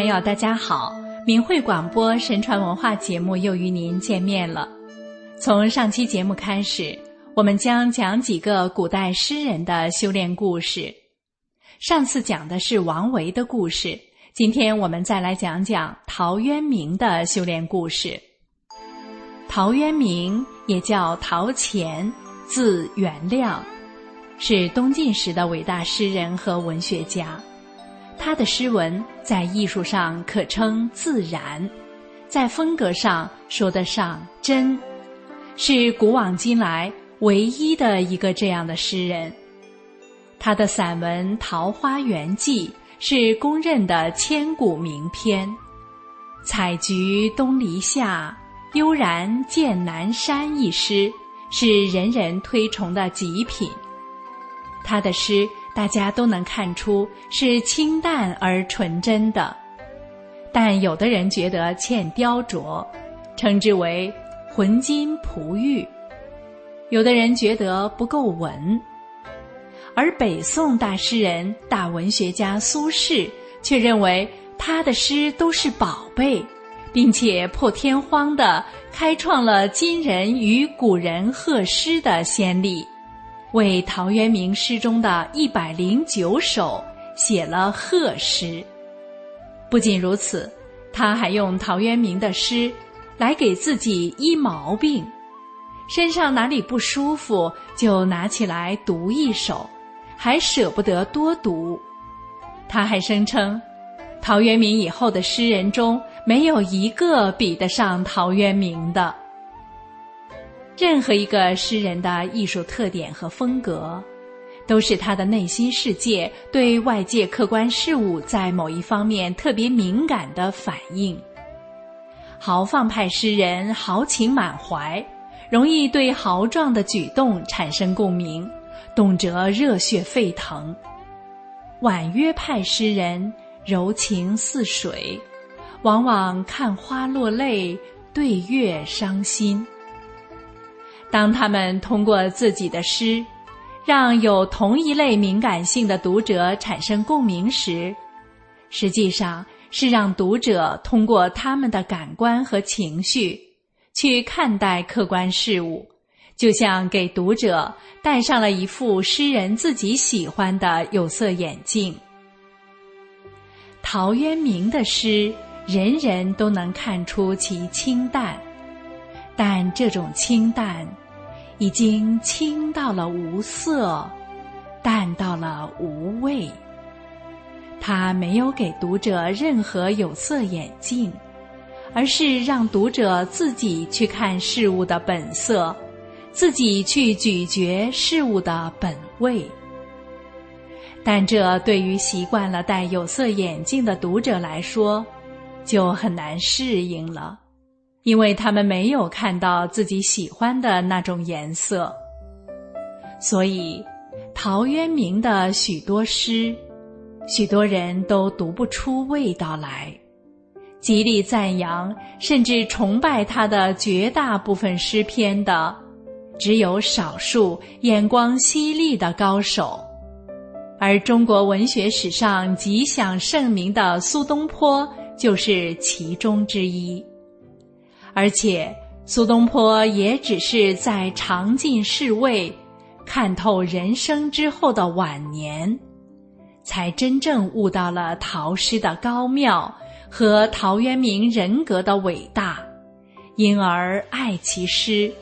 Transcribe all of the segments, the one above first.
朋友，大家好！明慧广播神传文化节目又与您见面了。从上期节目开始，我们将讲几个古代诗人的修炼故事。上次讲的是王维的故事，今天我们再来讲讲陶渊明的修炼故事。陶渊明也叫陶潜，字元亮，是东晋时的伟大诗人和文学家。他的诗文在艺术上可称自然，在风格上说得上真，是古往今来唯一的一个这样的诗人。他的散文《桃花源记》是公认的千古名篇，《采菊东篱下，悠然见南山》一诗是人人推崇的极品。他的诗。大家都能看出是清淡而纯真的，但有的人觉得欠雕琢，称之为浑金璞玉；有的人觉得不够文，而北宋大诗人、大文学家苏轼却认为他的诗都是宝贝，并且破天荒地开创了今人与古人贺诗的先例。为陶渊明诗中的一百零九首写了贺诗。不仅如此，他还用陶渊明的诗来给自己医毛病，身上哪里不舒服就拿起来读一首，还舍不得多读。他还声称，陶渊明以后的诗人中没有一个比得上陶渊明的。任何一个诗人的艺术特点和风格，都是他的内心世界对外界客观事物在某一方面特别敏感的反应。豪放派诗人豪情满怀，容易对豪壮的举动产生共鸣，动辄热血沸腾；婉约派诗人柔情似水，往往看花落泪，对月伤心。当他们通过自己的诗，让有同一类敏感性的读者产生共鸣时，实际上是让读者通过他们的感官和情绪去看待客观事物，就像给读者戴上了一副诗人自己喜欢的有色眼镜。陶渊明的诗，人人都能看出其清淡，但这种清淡。已经清到了无色，淡到了无味。他没有给读者任何有色眼镜，而是让读者自己去看事物的本色，自己去咀嚼事物的本味。但这对于习惯了戴有色眼镜的读者来说，就很难适应了。因为他们没有看到自己喜欢的那种颜色，所以陶渊明的许多诗，许多人都读不出味道来。极力赞扬甚至崇拜他的绝大部分诗篇的，只有少数眼光犀利的高手，而中国文学史上极享盛名的苏东坡就是其中之一。而且，苏东坡也只是在尝尽世味、看透人生之后的晚年，才真正悟到了陶诗的高妙和陶渊明人格的伟大，因而爱其诗，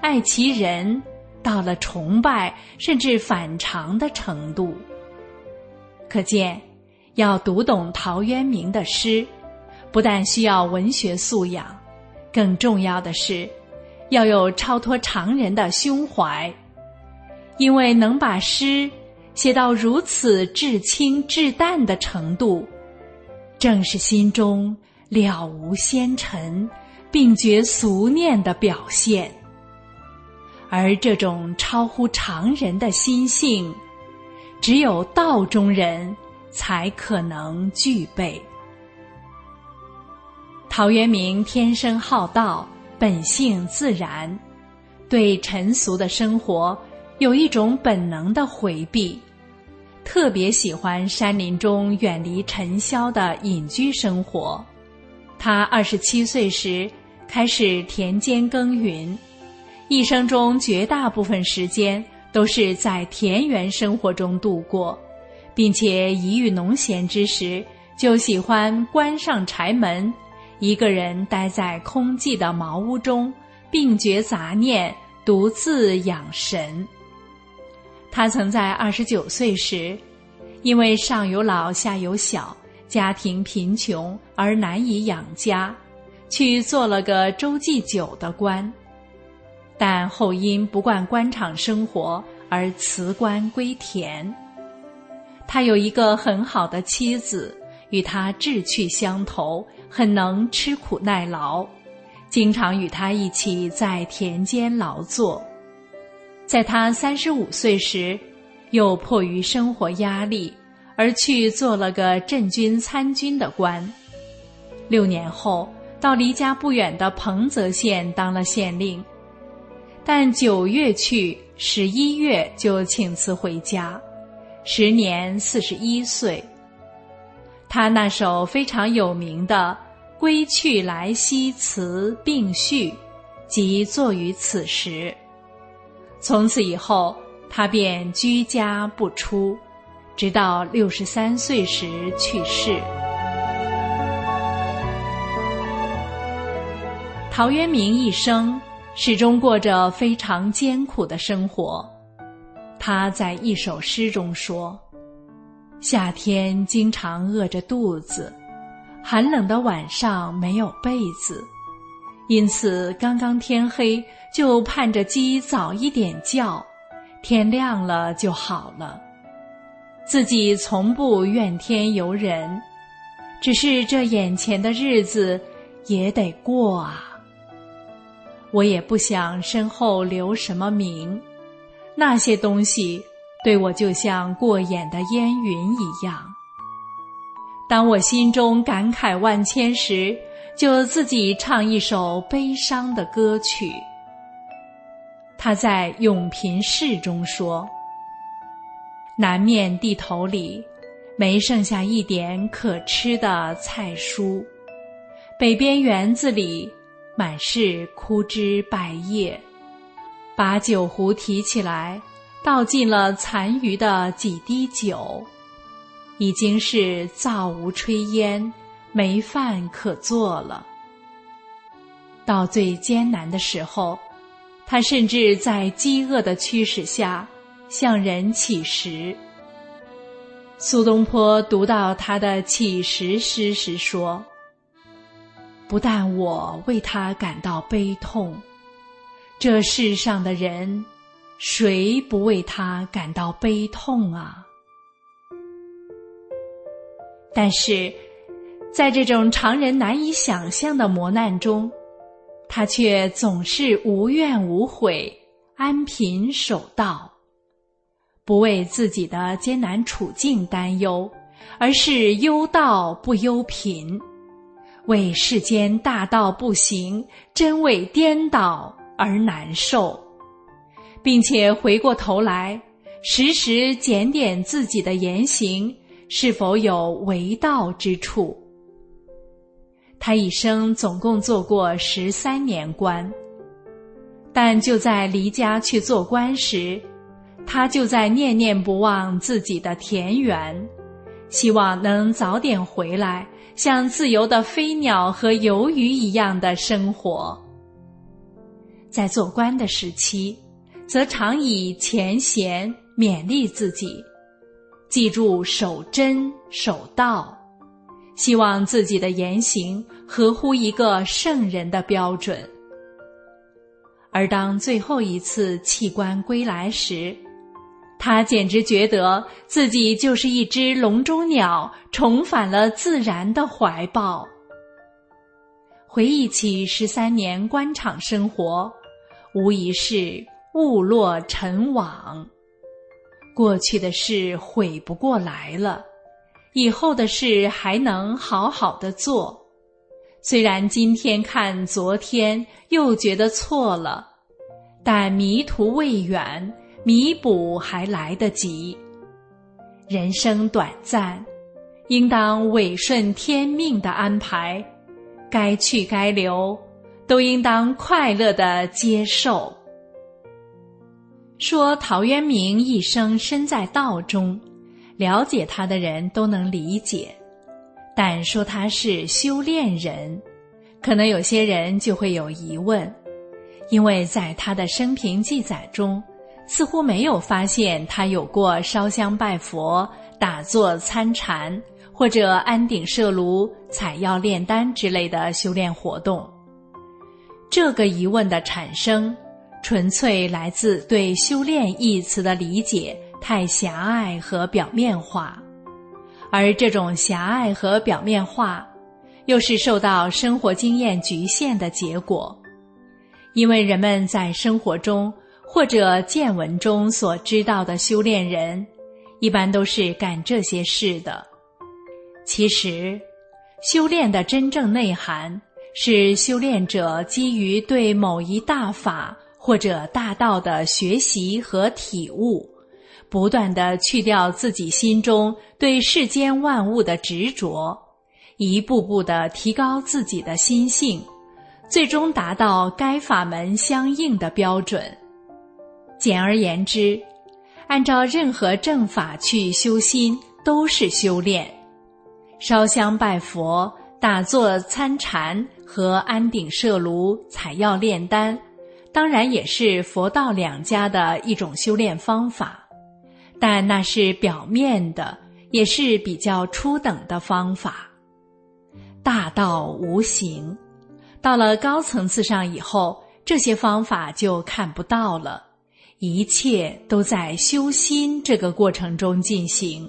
爱其人，到了崇拜甚至反常的程度。可见，要读懂陶渊明的诗，不但需要文学素养。更重要的是，要有超脱常人的胸怀，因为能把诗写到如此至清至淡的程度，正是心中了无纤尘，并觉俗念的表现。而这种超乎常人的心性，只有道中人才可能具备。陶渊明天生好道，本性自然，对尘俗的生活有一种本能的回避，特别喜欢山林中远离尘嚣的隐居生活。他二十七岁时开始田间耕耘，一生中绝大部分时间都是在田园生活中度过，并且一遇农闲之时，就喜欢关上柴门，一个人待在空寂的茅屋中，并绝杂念，独自养神。他曾在二十九岁时，因为上有老下有小。家庭贫穷而难以养家，去做了个周济酒的官，但后因不惯官场生活而辞官归田。他有一个很好的妻子，与他志趣相投，很能吃苦耐劳，经常与他一起在田间劳作。在他三十五岁时，又迫于生活压力。而去做了个镇军参军的官，六年后到离家不远的彭泽县当了县令，但九月去，十一月就请辞回家，时年四十一岁。他那首非常有名的《归去来兮辞并序》，即作于此时。从此以后，他便居家不出。直到六十三岁时去世。陶渊明一生始终过着非常艰苦的生活。他在一首诗中说：“夏天经常饿着肚子，寒冷的晚上没有被子，因此刚刚天黑就盼着鸡早一点叫，天亮了就好了。”自己从不怨天尤人，只是这眼前的日子也得过啊。我也不想身后留什么名，那些东西对我就像过眼的烟云一样。当我心中感慨万千时，就自己唱一首悲伤的歌曲。他在《永平事》中说。南面地头里，没剩下一点可吃的菜蔬；北边园子里，满是枯枝败叶。把酒壶提起来，倒进了残余的几滴酒，已经是灶无炊烟，没饭可做了。到最艰难的时候，他甚至在饥饿的驱使下。向人乞食。苏东坡读到他的乞食诗时说：“不但我为他感到悲痛，这世上的人，谁不为他感到悲痛啊？”但是，在这种常人难以想象的磨难中，他却总是无怨无悔，安贫守道。不为自己的艰难处境担忧，而是忧道不忧贫，为世间大道不行，真伪颠倒而难受，并且回过头来时时检点自己的言行是否有违道之处。他一生总共做过十三年官，但就在离家去做官时。他就在念念不忘自己的田园，希望能早点回来，像自由的飞鸟和游鱼一样的生活。在做官的时期，则常以前贤勉励自己，记住守真守道，希望自己的言行合乎一个圣人的标准。而当最后一次弃官归来时，他简直觉得自己就是一只笼中鸟，重返了自然的怀抱。回忆起十三年官场生活，无疑是物落尘网。过去的事悔不过来了，以后的事还能好好的做。虽然今天看昨天又觉得错了，但迷途未远。弥补还来得及，人生短暂，应当委顺天命的安排，该去该留，都应当快乐的接受。说陶渊明一生身在道中，了解他的人都能理解；但说他是修炼人，可能有些人就会有疑问，因为在他的生平记载中，似乎没有发现他有过烧香拜佛、打坐参禅或者安顶设炉、采药炼丹之类的修炼活动。这个疑问的产生。纯粹来自对“修炼”一词的理解太狭隘和表面化，而这种狭隘和表面化，又是受到生活经验局限的结果。因为人们在生活中或者见闻中所知道的修炼人，一般都是干这些事的。其实，修炼的真正内涵是修炼者基于对某一大法。或者大道的学习和体悟，不断的去掉自己心中对世间万物的执着，一步步的提高自己的心性，最终达到该法门相应的标准。简而言之，按照任何正法去修心，都是修炼。烧香拜佛、打坐参禅和安顶设炉、采药炼丹。当然也是佛道两家的一种修炼方法，但那是表面的，也是比较初等的方法。大道无形，到了高层次上以后，这些方法就看不到了，一切都在修心这个过程中进行。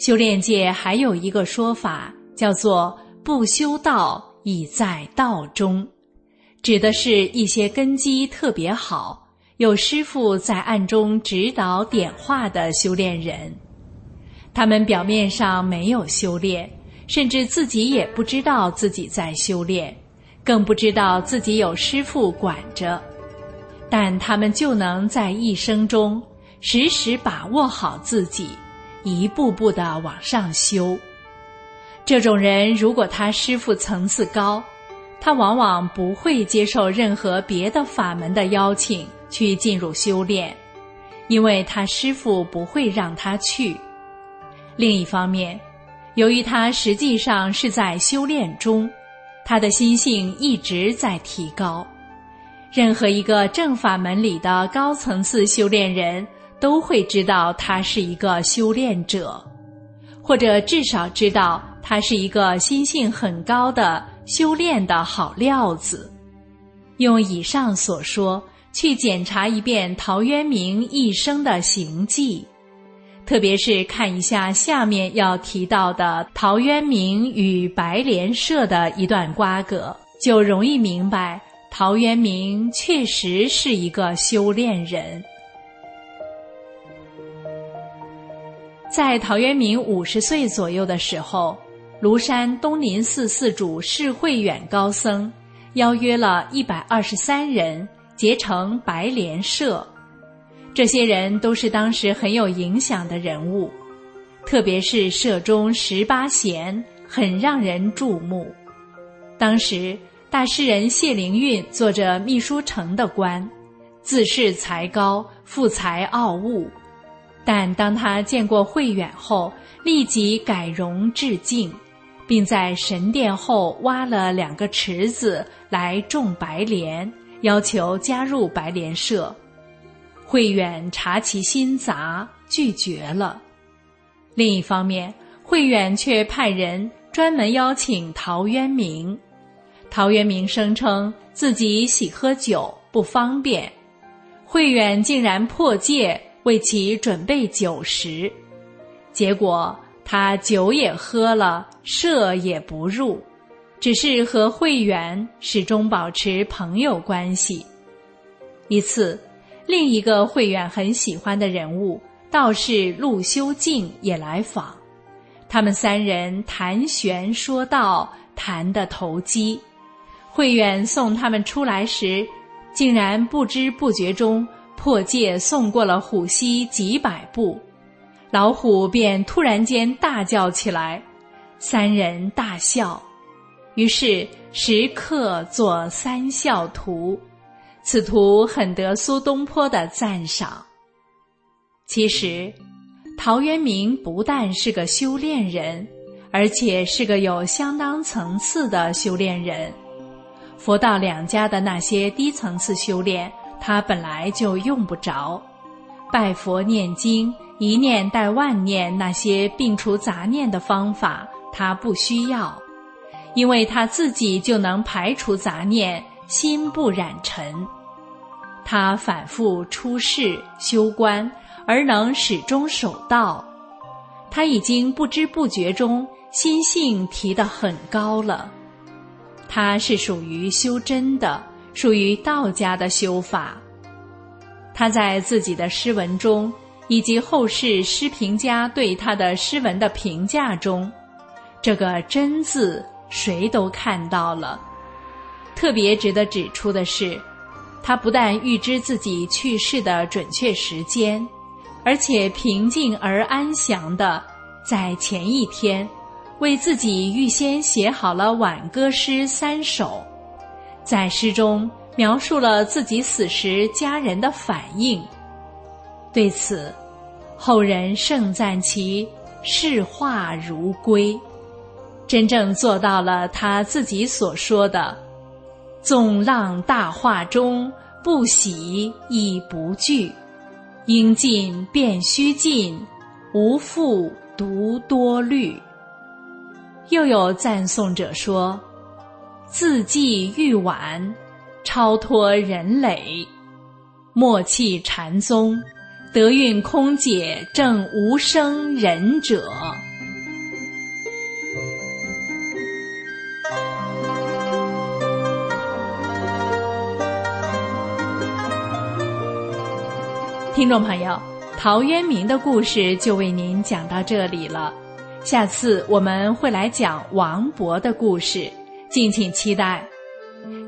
修炼界还有一个说法，叫做“不修道，已在道中”。指的是一些根基特别好、有师傅在暗中指导点化的修炼人，他们表面上没有修炼，甚至自己也不知道自己在修炼，更不知道自己有师傅管着，但他们就能在一生中时时把握好自己，一步步的往上修。这种人，如果他师傅层次高，他往往不会接受任何别的法门的邀请去进入修炼，因为他师父不会让他去。另一方面，由于他实际上是在修炼中，他的心性一直在提高。任何一个正法门里的高层次修炼人都会知道他是一个修炼者，或者至少知道他是一个心性很高的。修炼的好料子，用以上所说去检查一遍陶渊明一生的行迹，特别是看一下下面要提到的陶渊明与白莲社的一段瓜葛，就容易明白陶渊明确实是一个修炼人。在陶渊明五十岁左右的时候。庐山东林寺寺主释慧远高僧邀约了一百二十三人结成白莲社，这些人都是当时很有影响的人物，特别是社中十八贤很让人注目。当时大诗人谢灵运做着秘书丞的官，自恃才高，富才傲物，但当他见过慧远后，立即改容致敬。并在神殿后挖了两个池子来种白莲，要求加入白莲社。慧远查其心杂，拒绝了。另一方面，慧远却派人专门邀请陶渊明。陶渊明声称自己喜喝酒，不方便，慧远竟然破戒为其准备酒食，结果。他酒也喝了，社也不入，只是和慧远始终保持朋友关系。一次，另一个慧远很喜欢的人物道士陆修静也来访，他们三人谈玄说道，谈得投机。慧远送他们出来时，竟然不知不觉中破戒送过了虎溪几百步。老虎便突然间大叫起来，三人大笑。于是时刻作三笑图，此图很得苏东坡的赞赏。其实，陶渊明不但是个修炼人，而且是个有相当层次的修炼人。佛道两家的那些低层次修炼，他本来就用不着。拜佛念经，一念带万念，那些摒除杂念的方法，他不需要。因为他自己就能排除杂念，心不染尘。他反复出世修观，而能始终守道。他已经不知不觉中心性提得很高了。他是属于修真的，属于道家的修法。他在自己的诗文中，以及后世诗评家对他的诗文的评价中，这个“真”字。谁都看到了。特别值得指出的是，他不但预知自己去世的准确时间，而且平静而安详的在前一天，为自己预先写好了挽歌诗三首，在诗中描述了自己死时家人的反应。对此，后人盛赞其视化如归。真正做到了他自己所说的“纵浪大化中，不喜亦不惧，应尽便须尽，无复独多虑。”又有赞颂者说：“字迹玉婉，超脱人累；默契禅宗，德运空解，正无生忍者。”听众朋友，陶渊明的故事就为您讲到这里了。下次我们会来讲王勃的故事，敬请期待。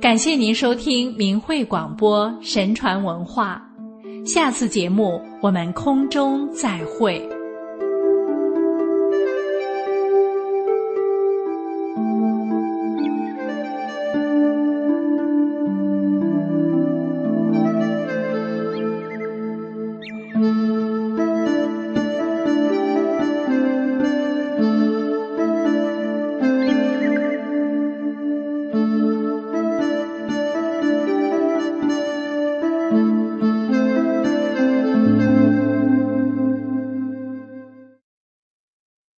感谢您收听明慧广播神传文化，下次节目我们空中再会。